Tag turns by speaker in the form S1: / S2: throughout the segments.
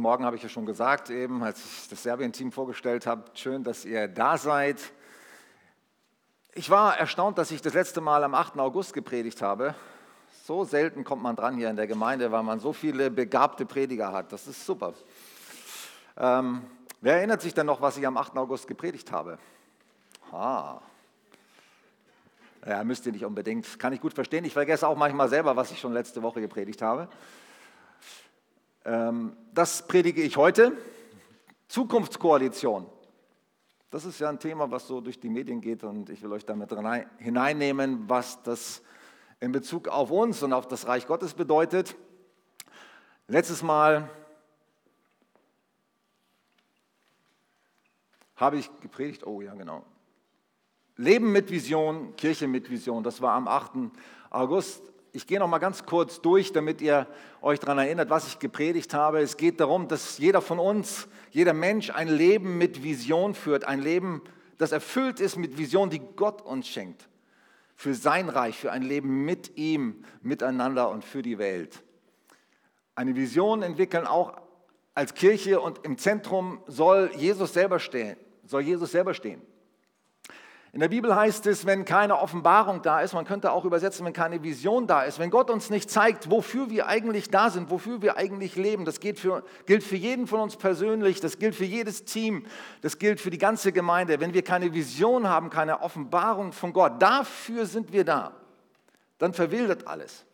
S1: Guten Morgen habe ich ja schon gesagt, eben als ich das Serbien-Team vorgestellt habe. Schön, dass ihr da seid. Ich war erstaunt, dass ich das letzte Mal am 8. August gepredigt habe. So selten kommt man dran hier in der Gemeinde, weil man so viele begabte Prediger hat. Das ist super. Ähm, wer erinnert sich denn noch, was ich am 8. August gepredigt habe? Ah. Ja, müsst ihr nicht unbedingt. Kann ich gut verstehen. Ich vergesse auch manchmal selber, was ich schon letzte Woche gepredigt habe. Ähm, das predige ich heute. Zukunftskoalition. Das ist ja ein Thema, was so durch die Medien geht und ich will euch damit hineinnehmen, was das in Bezug auf uns und auf das Reich Gottes bedeutet. Letztes Mal habe ich gepredigt, oh ja genau, Leben mit Vision, Kirche mit Vision, das war am 8. August ich gehe noch mal ganz kurz durch, damit ihr euch daran erinnert, was ich gepredigt habe. Es geht darum, dass jeder von uns, jeder Mensch ein Leben mit Vision führt, ein Leben, das erfüllt ist mit Vision, die Gott uns schenkt. Für sein Reich, für ein Leben mit ihm, miteinander und für die Welt. Eine Vision entwickeln auch als Kirche und im Zentrum soll Jesus selber stehen. Soll Jesus selber stehen. In der Bibel heißt es, wenn keine Offenbarung da ist, man könnte auch übersetzen, wenn keine Vision da ist, wenn Gott uns nicht zeigt, wofür wir eigentlich da sind, wofür wir eigentlich leben, das gilt für, gilt für jeden von uns persönlich, das gilt für jedes Team, das gilt für die ganze Gemeinde. Wenn wir keine Vision haben, keine Offenbarung von Gott, dafür sind wir da, dann verwildert alles.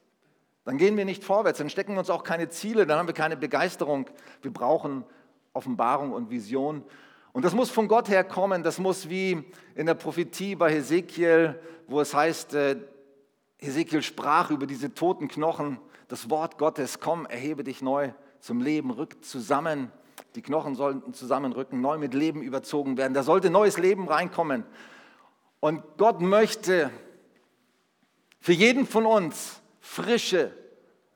S1: Dann gehen wir nicht vorwärts, dann stecken uns auch keine Ziele, dann haben wir keine Begeisterung. Wir brauchen Offenbarung und Vision. Und das muss von Gott her kommen, das muss wie in der Prophetie bei Hesekiel, wo es heißt, äh, Hesekiel sprach über diese toten Knochen, das Wort Gottes, komm, erhebe dich neu zum Leben, rück zusammen. Die Knochen sollten zusammenrücken, neu mit Leben überzogen werden. Da sollte neues Leben reinkommen. Und Gott möchte für jeden von uns frische,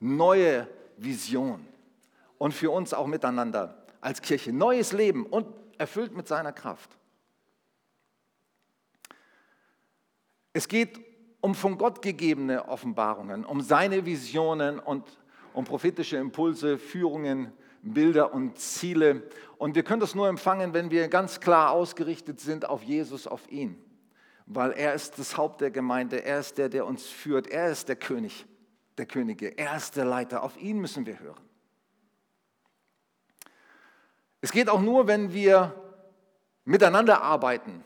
S1: neue Vision. Und für uns auch miteinander als Kirche. Neues Leben und erfüllt mit seiner Kraft. Es geht um von Gott gegebene Offenbarungen, um seine Visionen und um prophetische Impulse, Führungen, Bilder und Ziele. Und wir können das nur empfangen, wenn wir ganz klar ausgerichtet sind auf Jesus, auf ihn. Weil er ist das Haupt der Gemeinde, er ist der, der uns führt, er ist der König der Könige, er ist der Leiter, auf ihn müssen wir hören. Es geht auch nur, wenn wir miteinander arbeiten.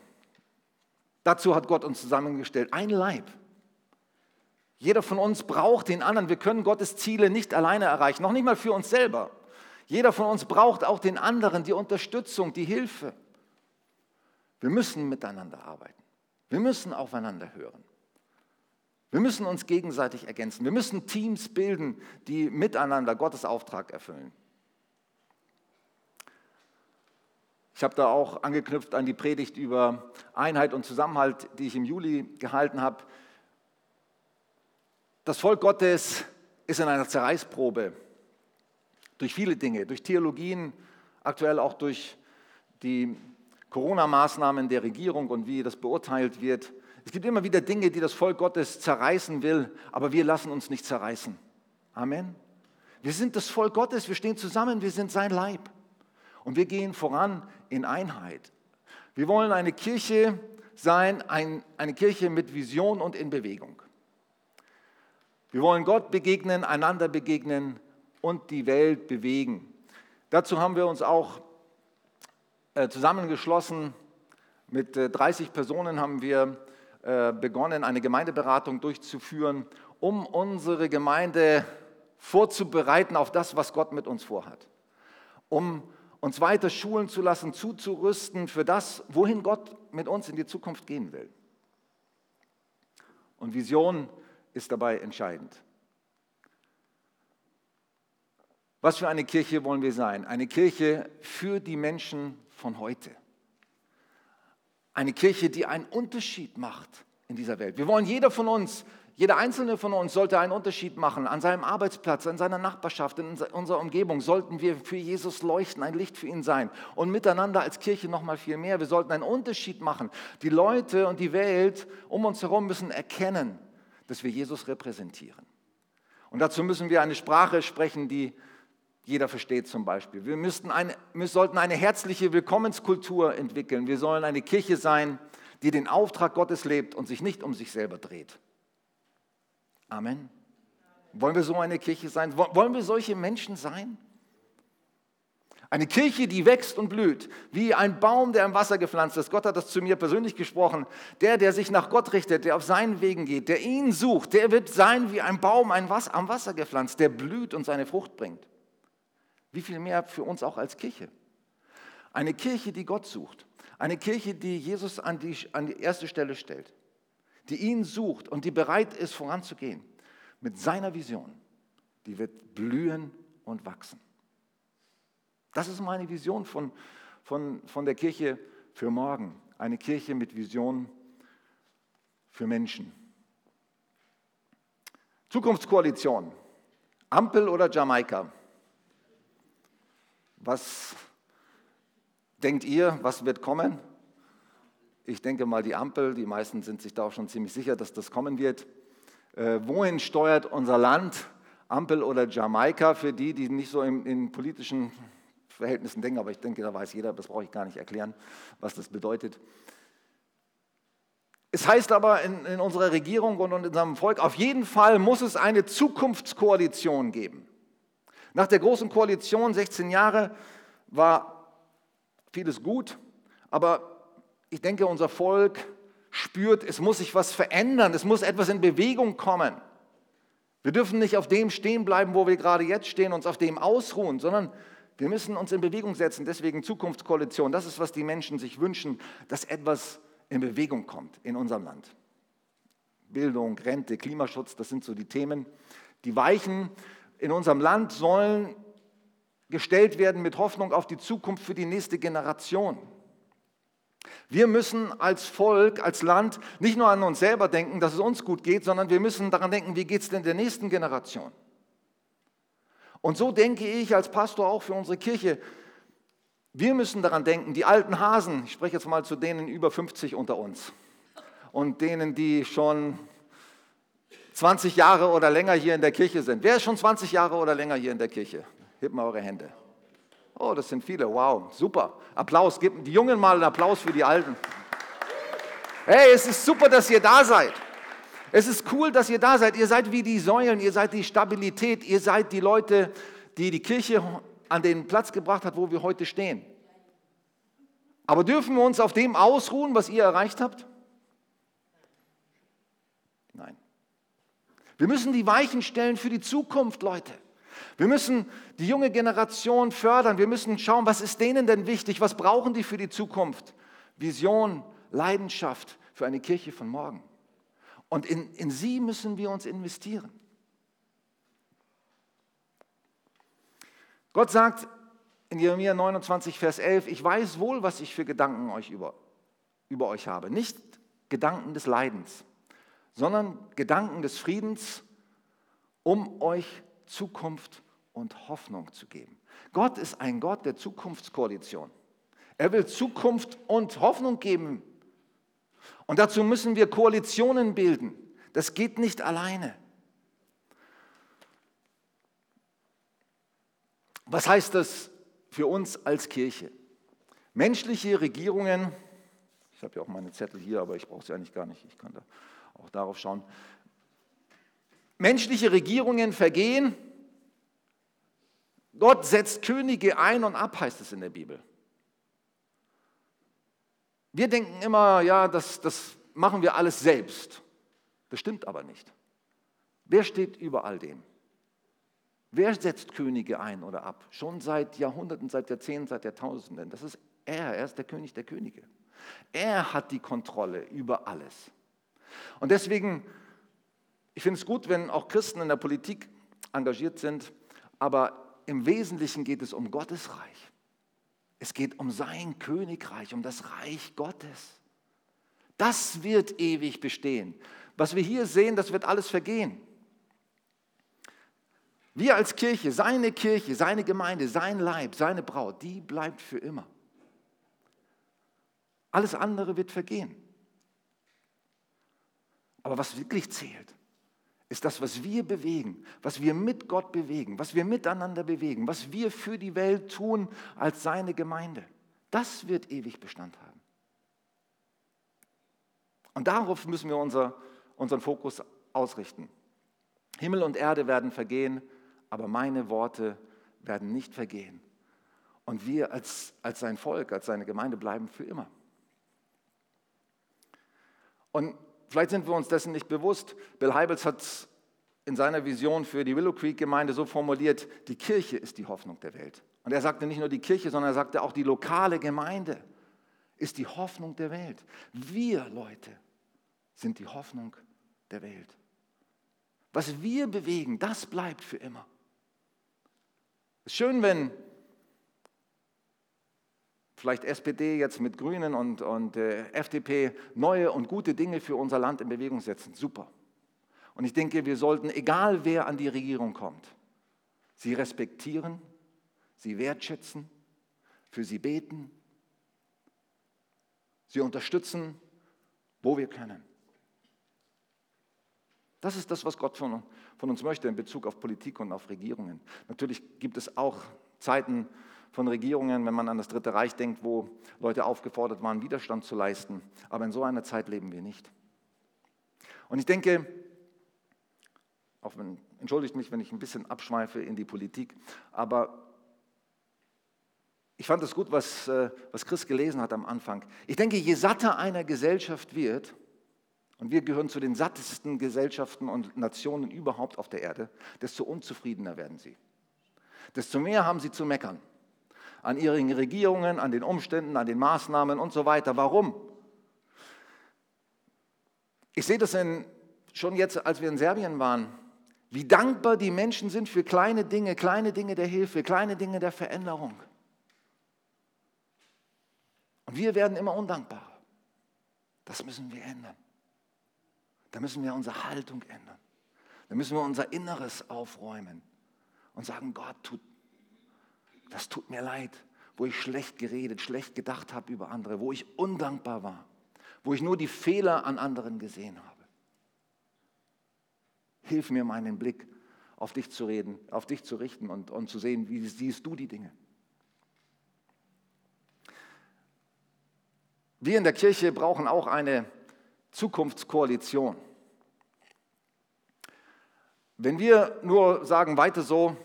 S1: Dazu hat Gott uns zusammengestellt. Ein Leib. Jeder von uns braucht den anderen. Wir können Gottes Ziele nicht alleine erreichen, noch nicht mal für uns selber. Jeder von uns braucht auch den anderen, die Unterstützung, die Hilfe. Wir müssen miteinander arbeiten. Wir müssen aufeinander hören. Wir müssen uns gegenseitig ergänzen. Wir müssen Teams bilden, die miteinander Gottes Auftrag erfüllen. Ich habe da auch angeknüpft an die Predigt über Einheit und Zusammenhalt, die ich im Juli gehalten habe. Das Volk Gottes ist in einer Zerreißprobe durch viele Dinge, durch Theologien, aktuell auch durch die Corona-Maßnahmen der Regierung und wie das beurteilt wird. Es gibt immer wieder Dinge, die das Volk Gottes zerreißen will, aber wir lassen uns nicht zerreißen. Amen. Wir sind das Volk Gottes, wir stehen zusammen, wir sind sein Leib. Und wir gehen voran in Einheit. Wir wollen eine Kirche sein, ein, eine Kirche mit Vision und in Bewegung. Wir wollen Gott begegnen, einander begegnen und die Welt bewegen. Dazu haben wir uns auch äh, zusammengeschlossen. Mit äh, 30 Personen haben wir äh, begonnen, eine Gemeindeberatung durchzuführen, um unsere Gemeinde vorzubereiten auf das, was Gott mit uns vorhat. Um uns weiter schulen zu lassen, zuzurüsten für das, wohin Gott mit uns in die Zukunft gehen will. Und Vision ist dabei entscheidend. Was für eine Kirche wollen wir sein? Eine Kirche für die Menschen von heute. Eine Kirche, die einen Unterschied macht in dieser Welt. Wir wollen jeder von uns jeder einzelne von uns sollte einen Unterschied machen. An seinem Arbeitsplatz, in seiner Nachbarschaft, in unserer Umgebung sollten wir für Jesus leuchten, ein Licht für ihn sein. Und miteinander als Kirche noch mal viel mehr. Wir sollten einen Unterschied machen. Die Leute und die Welt um uns herum müssen erkennen, dass wir Jesus repräsentieren. Und dazu müssen wir eine Sprache sprechen, die jeder versteht zum Beispiel. Wir, müssten eine, wir sollten eine herzliche Willkommenskultur entwickeln. Wir sollen eine Kirche sein, die den Auftrag Gottes lebt und sich nicht um sich selber dreht. Amen. Wollen wir so eine Kirche sein? Wollen wir solche Menschen sein? Eine Kirche, die wächst und blüht, wie ein Baum, der im Wasser gepflanzt ist. Gott hat das zu mir persönlich gesprochen. Der, der sich nach Gott richtet, der auf seinen Wegen geht, der ihn sucht, der wird sein wie ein Baum am Wasser gepflanzt, der blüht und seine Frucht bringt. Wie viel mehr für uns auch als Kirche? Eine Kirche, die Gott sucht. Eine Kirche, die Jesus an die, an die erste Stelle stellt. Die ihn sucht und die bereit ist, voranzugehen. Mit seiner Vision. Die wird blühen und wachsen. Das ist meine Vision von, von, von der Kirche für morgen. Eine Kirche mit Vision für Menschen. Zukunftskoalition. Ampel oder Jamaika? Was denkt ihr, was wird kommen? Ich denke mal die Ampel, die meisten sind sich da auch schon ziemlich sicher, dass das kommen wird. Äh, wohin steuert unser Land? Ampel oder Jamaika? Für die, die nicht so in, in politischen Verhältnissen denken, aber ich denke, da weiß jeder, das brauche ich gar nicht erklären, was das bedeutet. Es heißt aber in, in unserer Regierung und in unserem Volk, auf jeden Fall muss es eine Zukunftskoalition geben. Nach der großen Koalition, 16 Jahre, war vieles gut, aber ich denke, unser Volk spürt, es muss sich was verändern, es muss etwas in Bewegung kommen. Wir dürfen nicht auf dem stehen bleiben, wo wir gerade jetzt stehen, uns auf dem ausruhen, sondern wir müssen uns in Bewegung setzen, deswegen Zukunftskoalition. Das ist, was die Menschen sich wünschen, dass etwas in Bewegung kommt in unserem Land. Bildung, Rente, Klimaschutz, das sind so die Themen. Die Weichen in unserem Land sollen gestellt werden mit Hoffnung auf die Zukunft für die nächste Generation. Wir müssen als Volk, als Land nicht nur an uns selber denken, dass es uns gut geht, sondern wir müssen daran denken, wie geht es denn der nächsten Generation. Und so denke ich als Pastor auch für unsere Kirche. Wir müssen daran denken, die alten Hasen, ich spreche jetzt mal zu denen über 50 unter uns und denen, die schon 20 Jahre oder länger hier in der Kirche sind. Wer ist schon 20 Jahre oder länger hier in der Kirche? Hebt mal eure Hände. Oh, das sind viele. Wow, super. Applaus. Gebt die Jungen mal einen Applaus für die Alten. Hey, es ist super, dass ihr da seid. Es ist cool, dass ihr da seid. Ihr seid wie die Säulen, ihr seid die Stabilität, ihr seid die Leute, die die Kirche an den Platz gebracht hat, wo wir heute stehen. Aber dürfen wir uns auf dem ausruhen, was ihr erreicht habt? Nein. Wir müssen die Weichen stellen für die Zukunft, Leute. Wir müssen die junge Generation fördern. Wir müssen schauen, was ist denen denn wichtig? Was brauchen die für die Zukunft? Vision, Leidenschaft für eine Kirche von morgen. Und in, in sie müssen wir uns investieren. Gott sagt in Jeremia 29, Vers 11, ich weiß wohl, was ich für Gedanken euch über, über euch habe. Nicht Gedanken des Leidens, sondern Gedanken des Friedens, um euch Zukunft und Hoffnung zu geben. Gott ist ein Gott der Zukunftskoalition. Er will Zukunft und Hoffnung geben und dazu müssen wir Koalitionen bilden. Das geht nicht alleine. Was heißt das für uns als Kirche? Menschliche Regierungen, ich habe ja auch meine Zettel hier, aber ich brauche sie eigentlich gar nicht, ich kann da auch darauf schauen. Menschliche Regierungen vergehen, Gott setzt Könige ein und ab, heißt es in der Bibel. Wir denken immer, ja, das, das machen wir alles selbst. Das stimmt aber nicht. Wer steht über all dem? Wer setzt Könige ein oder ab? Schon seit Jahrhunderten, seit Jahrzehnten, seit Jahrtausenden. Das ist er. Er ist der König der Könige. Er hat die Kontrolle über alles. Und deswegen, ich finde es gut, wenn auch Christen in der Politik engagiert sind, aber im Wesentlichen geht es um Gottes Reich. Es geht um sein Königreich, um das Reich Gottes. Das wird ewig bestehen. Was wir hier sehen, das wird alles vergehen. Wir als Kirche, seine Kirche, seine Gemeinde, sein Leib, seine Braut, die bleibt für immer. Alles andere wird vergehen. Aber was wirklich zählt, ist das, was wir bewegen, was wir mit Gott bewegen, was wir miteinander bewegen, was wir für die Welt tun als seine Gemeinde. Das wird ewig Bestand haben. Und darauf müssen wir unser, unseren Fokus ausrichten. Himmel und Erde werden vergehen, aber meine Worte werden nicht vergehen. Und wir als, als sein Volk, als seine Gemeinde bleiben für immer. Und vielleicht sind wir uns dessen nicht bewusst. Bill Heibels hat es in seiner Vision für die Willow Creek Gemeinde so formuliert, die Kirche ist die Hoffnung der Welt. Und er sagte nicht nur die Kirche, sondern er sagte auch die lokale Gemeinde ist die Hoffnung der Welt. Wir Leute sind die Hoffnung der Welt. Was wir bewegen, das bleibt für immer. Es ist schön, wenn vielleicht SPD jetzt mit Grünen und, und äh, FDP neue und gute Dinge für unser Land in Bewegung setzen. Super. Und ich denke, wir sollten, egal wer an die Regierung kommt, sie respektieren, sie wertschätzen, für sie beten, sie unterstützen, wo wir können. Das ist das, was Gott von, von uns möchte in Bezug auf Politik und auf Regierungen. Natürlich gibt es auch Zeiten von Regierungen, wenn man an das Dritte Reich denkt, wo Leute aufgefordert waren, Widerstand zu leisten. Aber in so einer Zeit leben wir nicht. Und ich denke, auch wenn, entschuldigt mich, wenn ich ein bisschen abschweife in die Politik, aber ich fand es gut, was, äh, was Chris gelesen hat am Anfang. Ich denke, je satter eine Gesellschaft wird, und wir gehören zu den sattesten Gesellschaften und Nationen überhaupt auf der Erde, desto unzufriedener werden sie. Desto mehr haben sie zu meckern. An ihren Regierungen, an den Umständen, an den Maßnahmen und so weiter. Warum? Ich sehe das in, schon jetzt, als wir in Serbien waren, wie dankbar die Menschen sind für kleine Dinge, kleine Dinge der Hilfe, kleine Dinge der Veränderung. Und wir werden immer undankbarer. Das müssen wir ändern. Da müssen wir unsere Haltung ändern. Da müssen wir unser Inneres aufräumen und sagen, Gott, tut, das tut mir leid, wo ich schlecht geredet, schlecht gedacht habe über andere, wo ich undankbar war, wo ich nur die Fehler an anderen gesehen habe. Hilf mir, meinen Blick auf dich zu reden, auf dich zu richten und, und zu sehen, wie siehst du die Dinge. Wir in der Kirche brauchen auch eine Zukunftskoalition. Wenn wir nur sagen, weiter so,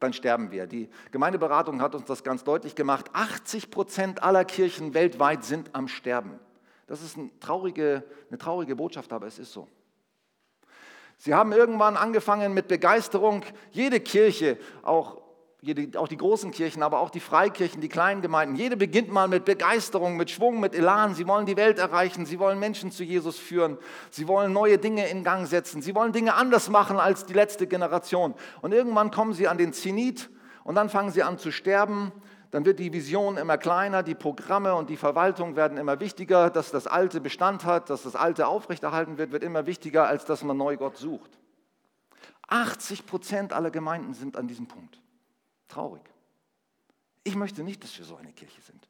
S1: dann sterben wir. Die Gemeindeberatung hat uns das ganz deutlich gemacht. 80 Prozent aller Kirchen weltweit sind am Sterben. Das ist eine traurige, eine traurige Botschaft, aber es ist so. Sie haben irgendwann angefangen mit Begeisterung, jede Kirche, auch auch die großen Kirchen, aber auch die Freikirchen, die kleinen Gemeinden, jede beginnt mal mit Begeisterung, mit Schwung, mit Elan. Sie wollen die Welt erreichen, sie wollen Menschen zu Jesus führen, sie wollen neue Dinge in Gang setzen, sie wollen Dinge anders machen als die letzte Generation. Und irgendwann kommen sie an den Zenit und dann fangen sie an zu sterben. Dann wird die Vision immer kleiner, die Programme und die Verwaltung werden immer wichtiger. Dass das Alte Bestand hat, dass das Alte aufrechterhalten wird, wird immer wichtiger, als dass man neu Gott sucht. 80 Prozent aller Gemeinden sind an diesem Punkt. Traurig. Ich möchte nicht, dass wir so eine Kirche sind.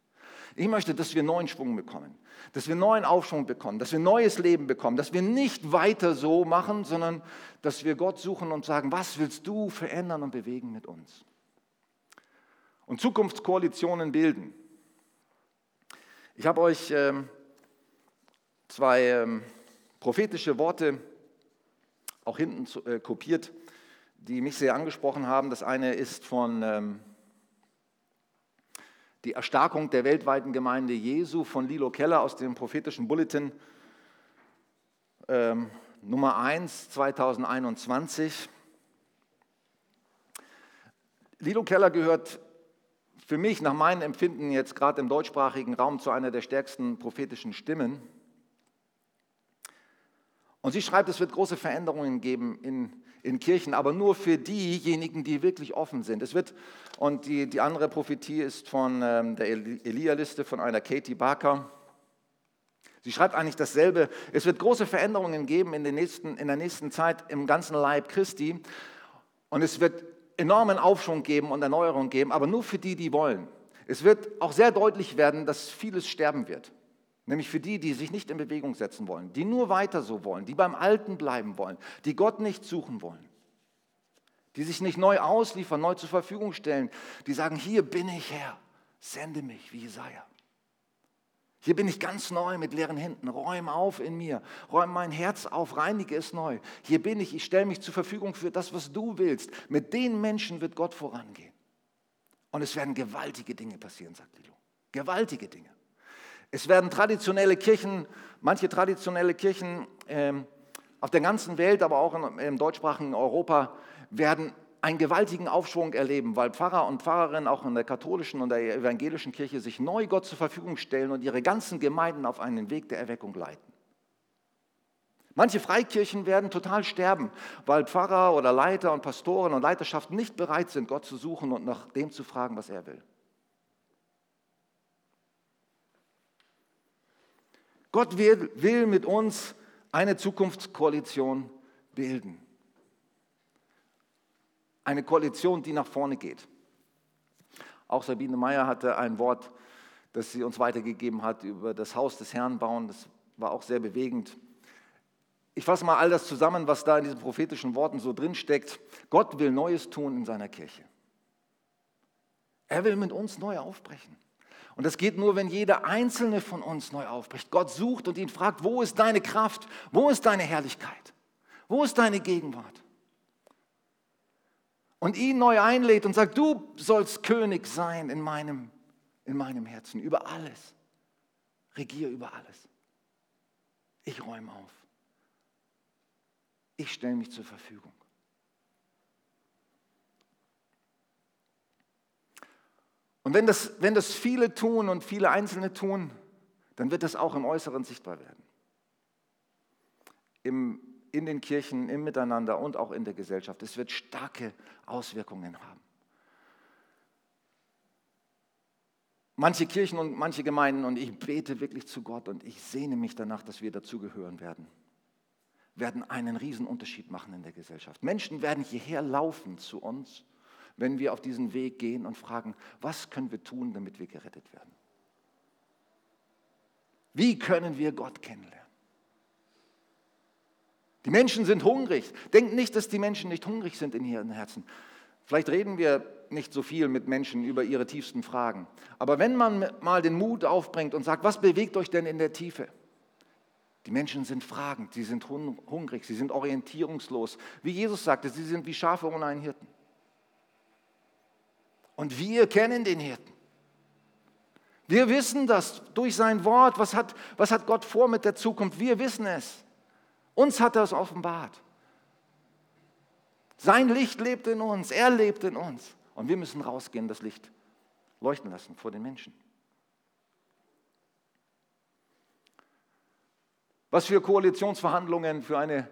S1: Ich möchte, dass wir neuen Schwung bekommen, dass wir neuen Aufschwung bekommen, dass wir neues Leben bekommen, dass wir nicht weiter so machen, sondern dass wir Gott suchen und sagen, was willst du verändern und bewegen mit uns? Und Zukunftskoalitionen bilden. Ich habe euch ähm, zwei ähm, prophetische Worte auch hinten äh, kopiert die mich sehr angesprochen haben. Das eine ist von ähm, die Erstarkung der weltweiten Gemeinde Jesu von Lilo Keller aus dem prophetischen Bulletin ähm, Nummer 1 2021. Lilo Keller gehört für mich nach meinem Empfinden jetzt gerade im deutschsprachigen Raum zu einer der stärksten prophetischen Stimmen. Und sie schreibt, es wird große Veränderungen geben in in Kirchen, aber nur für diejenigen, die wirklich offen sind. Es wird, und die, die andere Prophetie ist von ähm, der Elia-Liste von einer Katie Barker. Sie schreibt eigentlich dasselbe. Es wird große Veränderungen geben in, den nächsten, in der nächsten Zeit im ganzen Leib Christi. Und es wird enormen Aufschwung geben und Erneuerung geben, aber nur für die, die wollen. Es wird auch sehr deutlich werden, dass vieles sterben wird. Nämlich für die, die sich nicht in Bewegung setzen wollen, die nur weiter so wollen, die beim Alten bleiben wollen, die Gott nicht suchen wollen, die sich nicht neu ausliefern, neu zur Verfügung stellen, die sagen, hier bin ich Herr, sende mich wie Jesaja. Hier bin ich ganz neu mit leeren Händen. Räum auf in mir. Räum mein Herz auf. Reinige es neu. Hier bin ich. Ich stelle mich zur Verfügung für das, was du willst. Mit den Menschen wird Gott vorangehen. Und es werden gewaltige Dinge passieren, sagt Lilo. Gewaltige Dinge. Es werden traditionelle Kirchen, manche traditionelle Kirchen ähm, auf der ganzen Welt, aber auch im, im deutschsprachigen Europa, werden einen gewaltigen Aufschwung erleben, weil Pfarrer und Pfarrerinnen auch in der katholischen und der evangelischen Kirche sich neu Gott zur Verfügung stellen und ihre ganzen Gemeinden auf einen Weg der Erweckung leiten. Manche Freikirchen werden total sterben, weil Pfarrer oder Leiter und Pastoren und Leiterschaften nicht bereit sind, Gott zu suchen und nach dem zu fragen, was er will. Gott will, will mit uns eine Zukunftskoalition bilden. Eine Koalition, die nach vorne geht. Auch Sabine Meyer hatte ein Wort, das sie uns weitergegeben hat über das Haus des Herrn bauen. Das war auch sehr bewegend. Ich fasse mal all das zusammen, was da in diesen prophetischen Worten so drin steckt. Gott will Neues tun in seiner Kirche. Er will mit uns neu aufbrechen. Und das geht nur, wenn jeder einzelne von uns neu aufbricht. Gott sucht und ihn fragt, wo ist deine Kraft? Wo ist deine Herrlichkeit? Wo ist deine Gegenwart? Und ihn neu einlädt und sagt, du sollst König sein in meinem, in meinem Herzen, über alles. Regier über alles. Ich räume auf. Ich stelle mich zur Verfügung. Und wenn das, wenn das viele tun und viele Einzelne tun, dann wird das auch im Äußeren sichtbar werden. Im, in den Kirchen, im Miteinander und auch in der Gesellschaft. Es wird starke Auswirkungen haben. Manche Kirchen und manche Gemeinden, und ich bete wirklich zu Gott und ich sehne mich danach, dass wir dazugehören werden, werden einen Unterschied machen in der Gesellschaft. Menschen werden hierher laufen zu uns wenn wir auf diesen Weg gehen und fragen, was können wir tun, damit wir gerettet werden? Wie können wir Gott kennenlernen? Die Menschen sind hungrig. Denkt nicht, dass die Menschen nicht hungrig sind in ihren Herzen. Vielleicht reden wir nicht so viel mit Menschen über ihre tiefsten Fragen. Aber wenn man mal den Mut aufbringt und sagt, was bewegt euch denn in der Tiefe? Die Menschen sind fragend, sie sind hungrig, sie sind orientierungslos. Wie Jesus sagte, sie sind wie Schafe ohne einen Hirten. Und wir kennen den Hirten. Wir wissen das durch sein Wort. Was hat, was hat Gott vor mit der Zukunft? Wir wissen es. Uns hat er es offenbart. Sein Licht lebt in uns, er lebt in uns. Und wir müssen rausgehen, das Licht leuchten lassen vor den Menschen. Was für Koalitionsverhandlungen für eine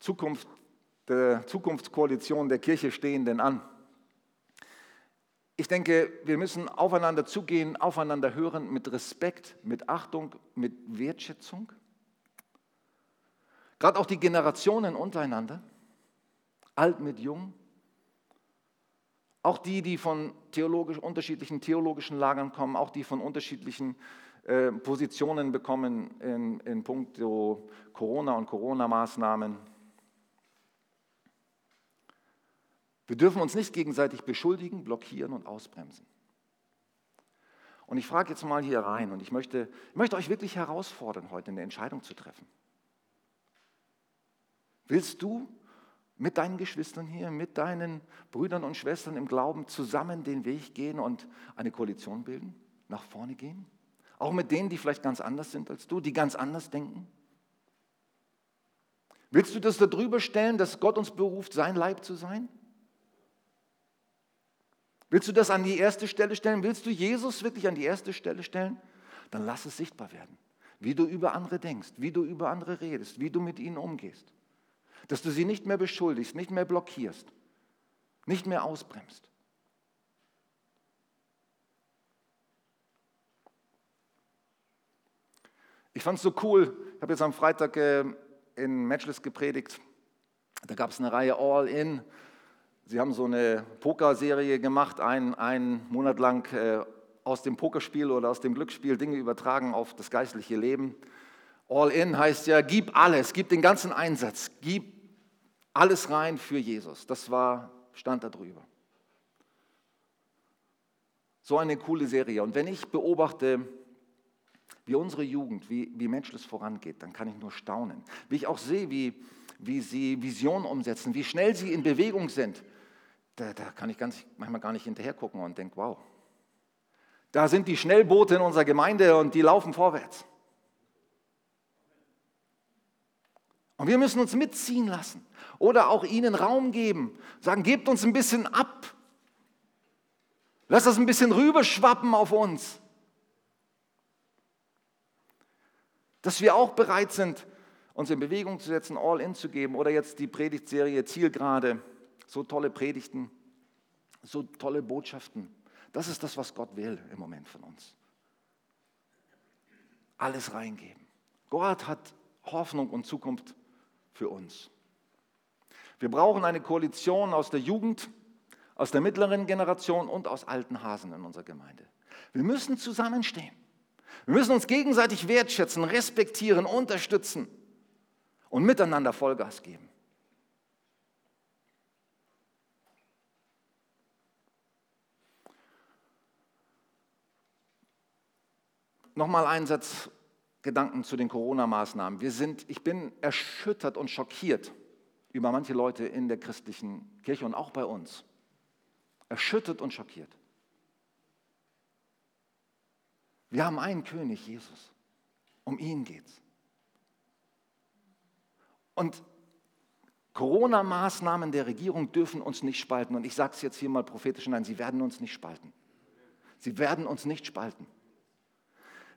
S1: Zukunft, der Zukunftskoalition der Kirche stehen denn an? Ich denke, wir müssen aufeinander zugehen, aufeinander hören mit Respekt, mit Achtung, mit Wertschätzung. Gerade auch die Generationen untereinander, alt mit jung. Auch die, die von theologisch, unterschiedlichen theologischen Lagern kommen, auch die von unterschiedlichen äh, Positionen bekommen in, in puncto Corona und Corona-Maßnahmen. Wir dürfen uns nicht gegenseitig beschuldigen, blockieren und ausbremsen. Und ich frage jetzt mal hier rein und ich möchte, ich möchte euch wirklich herausfordern, heute eine Entscheidung zu treffen. Willst du mit deinen Geschwistern hier, mit deinen Brüdern und Schwestern im Glauben zusammen den Weg gehen und eine Koalition bilden, nach vorne gehen? Auch mit denen, die vielleicht ganz anders sind als du, die ganz anders denken? Willst du das darüber stellen, dass Gott uns beruft, sein Leib zu sein? Willst du das an die erste Stelle stellen? Willst du Jesus wirklich an die erste Stelle stellen? Dann lass es sichtbar werden, wie du über andere denkst, wie du über andere redest, wie du mit ihnen umgehst. Dass du sie nicht mehr beschuldigst, nicht mehr blockierst, nicht mehr ausbremst. Ich fand es so cool, ich habe jetzt am Freitag äh, in Matchless gepredigt, da gab es eine Reihe All In Sie haben so eine Pokerserie gemacht, einen, einen Monat lang äh, aus dem Pokerspiel oder aus dem Glücksspiel Dinge übertragen auf das geistliche Leben. All in heißt ja, gib alles, gib den ganzen Einsatz, gib alles rein für Jesus. Das war, stand da drüber. So eine coole Serie. Und wenn ich beobachte, wie unsere Jugend, wie, wie menschlich vorangeht, dann kann ich nur staunen. Wie ich auch sehe, wie, wie sie Visionen umsetzen, wie schnell sie in Bewegung sind, da, da kann ich ganz, manchmal gar nicht hinterher gucken und denke, wow, da sind die Schnellboote in unserer Gemeinde und die laufen vorwärts. Und wir müssen uns mitziehen lassen oder auch ihnen Raum geben, sagen, gebt uns ein bisschen ab. Lass das ein bisschen rüberschwappen auf uns. Dass wir auch bereit sind, uns in Bewegung zu setzen, all in zu geben oder jetzt die Predigtserie Zielgerade, so tolle Predigten, so tolle Botschaften. Das ist das, was Gott will im Moment von uns. Alles reingeben. Gott hat Hoffnung und Zukunft für uns. Wir brauchen eine Koalition aus der Jugend, aus der mittleren Generation und aus alten Hasen in unserer Gemeinde. Wir müssen zusammenstehen. Wir müssen uns gegenseitig wertschätzen, respektieren, unterstützen und miteinander Vollgas geben. Nochmal ein Satz Gedanken zu den Corona-Maßnahmen. Wir sind, ich bin erschüttert und schockiert über manche Leute in der christlichen Kirche und auch bei uns. Erschüttert und schockiert. Wir haben einen König, Jesus. Um ihn geht's. Und Corona-Maßnahmen der Regierung dürfen uns nicht spalten. Und ich sage es jetzt hier mal prophetisch, nein, sie werden uns nicht spalten. Sie werden uns nicht spalten.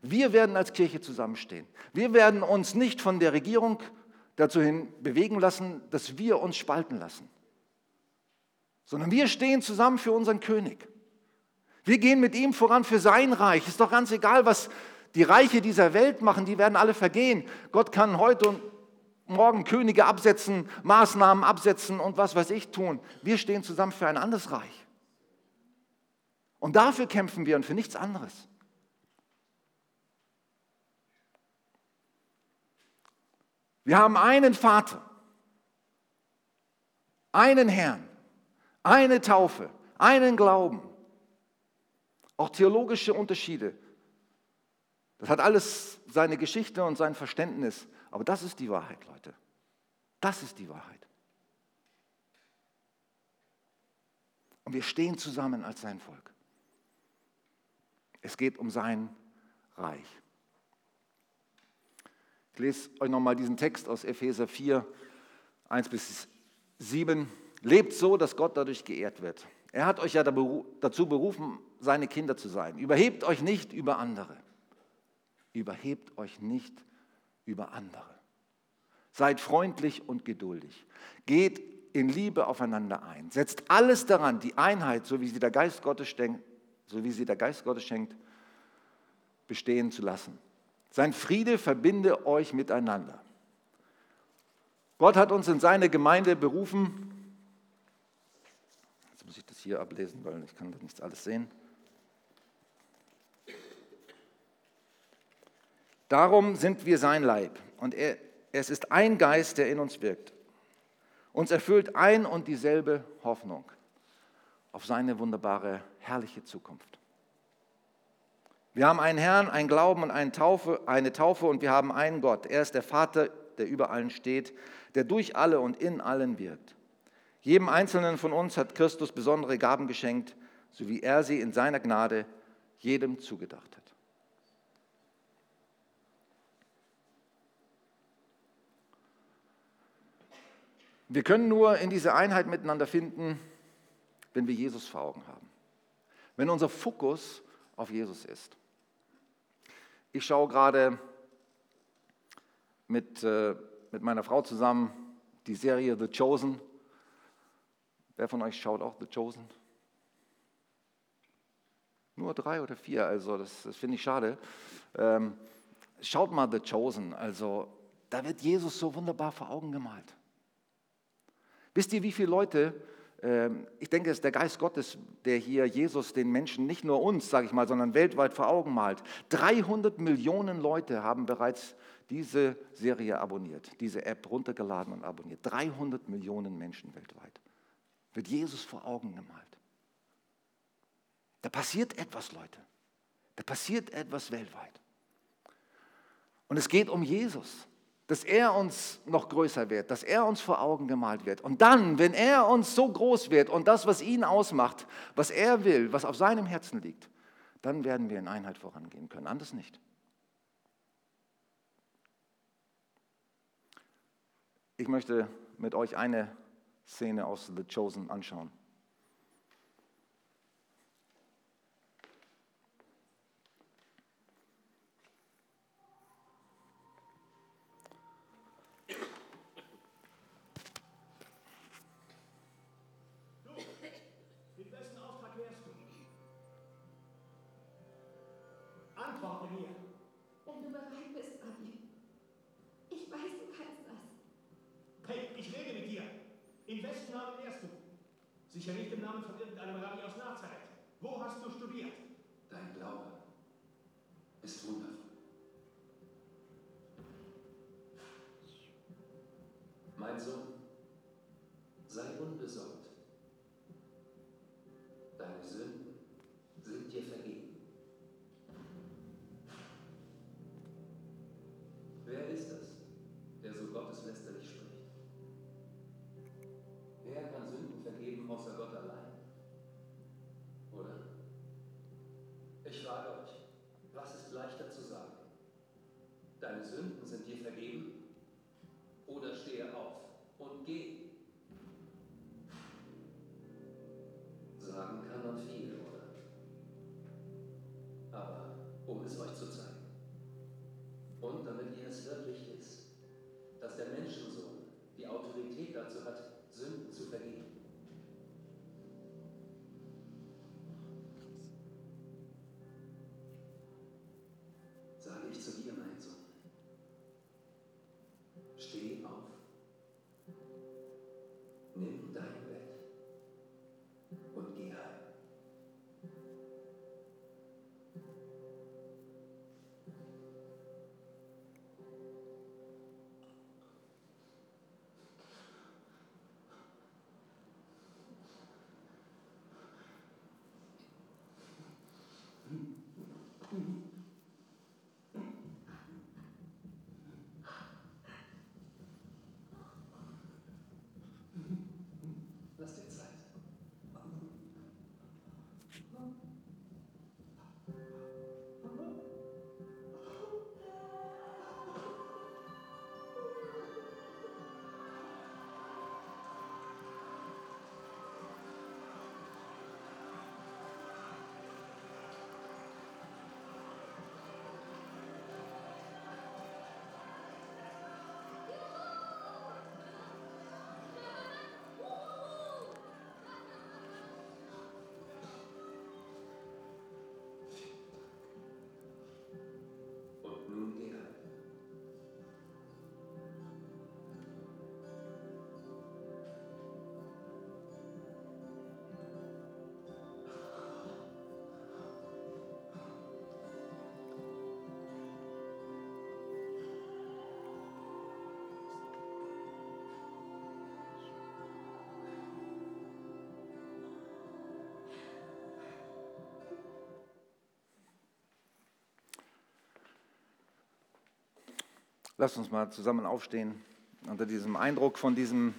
S1: Wir werden als Kirche zusammenstehen. Wir werden uns nicht von der Regierung dazu hin bewegen lassen, dass wir uns spalten lassen, sondern wir stehen zusammen für unseren König. Wir gehen mit ihm voran für sein Reich. Ist doch ganz egal, was die Reiche dieser Welt machen, die werden alle vergehen. Gott kann heute und morgen Könige absetzen, Maßnahmen absetzen und was weiß ich tun. Wir stehen zusammen für ein anderes Reich. Und dafür kämpfen wir und für nichts anderes. Wir haben einen Vater, einen Herrn, eine Taufe, einen Glauben. Auch theologische Unterschiede. Das hat alles seine Geschichte und sein Verständnis. Aber das ist die Wahrheit, Leute. Das ist die Wahrheit. Und wir stehen zusammen als sein Volk. Es geht um sein Reich. Ich lese euch nochmal diesen Text aus Epheser 4, 1 bis 7. Lebt so, dass Gott dadurch geehrt wird. Er hat euch ja dazu berufen, seine Kinder zu sein. Überhebt euch nicht über andere. Überhebt euch nicht über andere. Seid freundlich und geduldig. Geht in Liebe aufeinander ein. Setzt alles daran, die Einheit, so wie sie der Geist Gottes schenkt, so wie sie der Geist Gottes schenkt, bestehen zu lassen. Sein Friede verbinde euch miteinander. Gott hat uns in seine Gemeinde berufen. Jetzt muss ich das hier ablesen, weil ich kann das nicht alles sehen. Darum sind wir sein Leib und er, es ist ein Geist, der in uns wirkt. Uns erfüllt ein und dieselbe Hoffnung auf seine wunderbare, herrliche Zukunft. Wir haben einen Herrn, einen Glauben und eine Taufe, eine Taufe und wir haben einen Gott. Er ist der Vater, der über allen steht, der durch alle und in allen wirkt. Jedem Einzelnen von uns hat Christus besondere Gaben geschenkt, so wie er sie in seiner Gnade jedem zugedacht hat. Wir können nur in diese Einheit miteinander finden, wenn wir Jesus vor Augen haben. Wenn unser Fokus auf Jesus ist. Ich schaue gerade mit, äh, mit meiner Frau zusammen die Serie The Chosen. Wer von euch schaut auch The Chosen? Nur drei oder vier, also das, das finde ich schade. Ähm, schaut mal The Chosen, also da wird Jesus so wunderbar vor Augen gemalt. Wisst ihr, wie viele Leute ich denke, es ist der Geist Gottes, der hier Jesus den Menschen, nicht nur uns, sage ich mal, sondern weltweit vor Augen malt. 300 Millionen Leute haben bereits diese Serie abonniert, diese App runtergeladen und abonniert. 300 Millionen Menschen weltweit. Wird Jesus vor Augen gemalt. Da passiert etwas, Leute. Da passiert etwas weltweit. Und es geht um Jesus dass er uns noch größer wird, dass er uns vor Augen gemalt wird. Und dann, wenn er uns so groß wird und das, was ihn ausmacht, was er will, was auf seinem Herzen liegt, dann werden wir in Einheit vorangehen können. Anders nicht. Ich möchte mit euch eine Szene aus The Chosen anschauen.
S2: Hast du studiert?
S3: Sagen kann man viel, oder? Aber um es euch zu zeigen und damit ihr es wirklich wisst, dass der Menschensohn
S1: Lasst uns mal zusammen aufstehen unter diesem Eindruck von diesem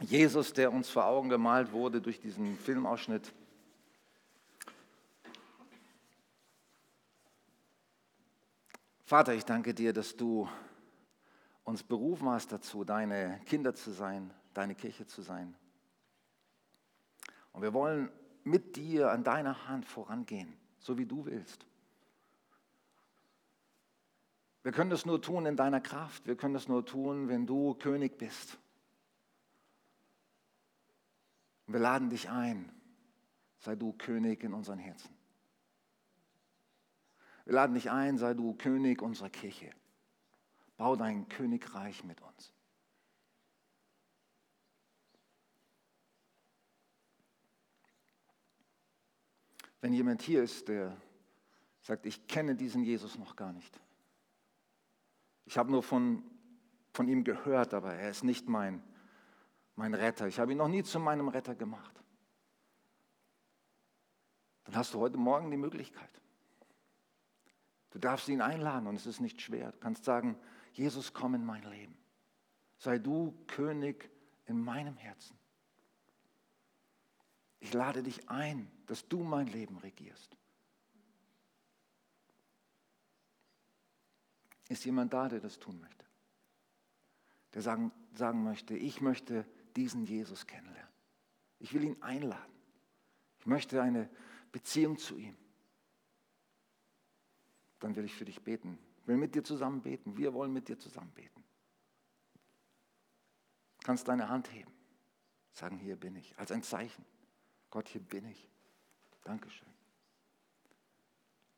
S1: Jesus, der uns vor Augen gemalt wurde durch diesen Filmausschnitt. Vater, ich danke dir, dass du uns berufen hast dazu, deine Kinder zu sein, deine Kirche zu sein. Und wir wollen mit dir an deiner Hand vorangehen, so wie du willst. Wir können das nur tun in deiner Kraft. Wir können das nur tun, wenn du König bist. Wir laden dich ein. Sei du König in unseren Herzen. Wir laden dich ein, sei du König unserer Kirche. Bau dein Königreich mit uns. Wenn jemand hier ist, der sagt, ich kenne diesen Jesus noch gar nicht. Ich habe nur von, von ihm gehört, aber er ist nicht mein, mein Retter. Ich habe ihn noch nie zu meinem Retter gemacht. Dann hast du heute Morgen die Möglichkeit. Du darfst ihn einladen und es ist nicht schwer. Du kannst sagen, Jesus, komm in mein Leben. Sei du König in meinem Herzen. Ich lade dich ein, dass du mein Leben regierst. Ist jemand da, der das tun möchte? Der sagen, sagen möchte, ich möchte diesen Jesus kennenlernen. Ich will ihn einladen. Ich möchte eine Beziehung zu ihm. Dann will ich für dich beten. Ich will mit dir zusammen beten. Wir wollen mit dir zusammen beten. Du kannst deine Hand heben. Sagen, hier bin ich. Als ein Zeichen. Gott, hier bin ich. Dankeschön.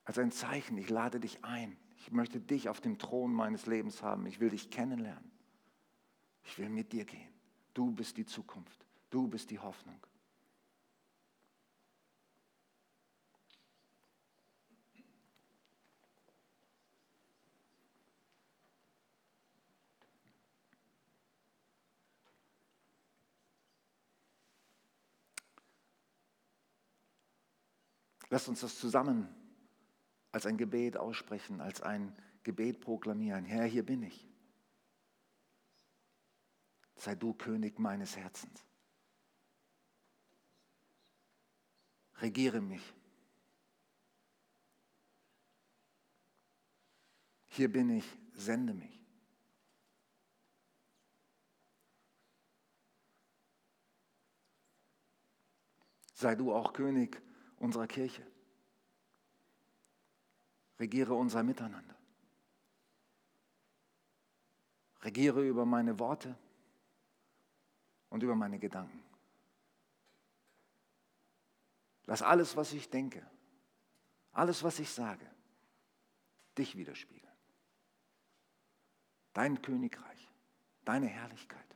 S1: Als ein Zeichen, ich lade dich ein. Ich möchte dich auf dem Thron meines Lebens haben. Ich will dich kennenlernen. Ich will mit dir gehen. Du bist die Zukunft. Du bist die Hoffnung. Lasst uns das zusammen als ein Gebet aussprechen, als ein Gebet proklamieren. Herr, hier bin ich. Sei du König meines Herzens. Regiere mich. Hier bin ich, sende mich. Sei du auch König unserer Kirche. Regiere unser Miteinander. Regiere über meine Worte und über meine Gedanken. Lass alles, was ich denke, alles, was ich sage, dich widerspiegeln. Dein Königreich, deine Herrlichkeit.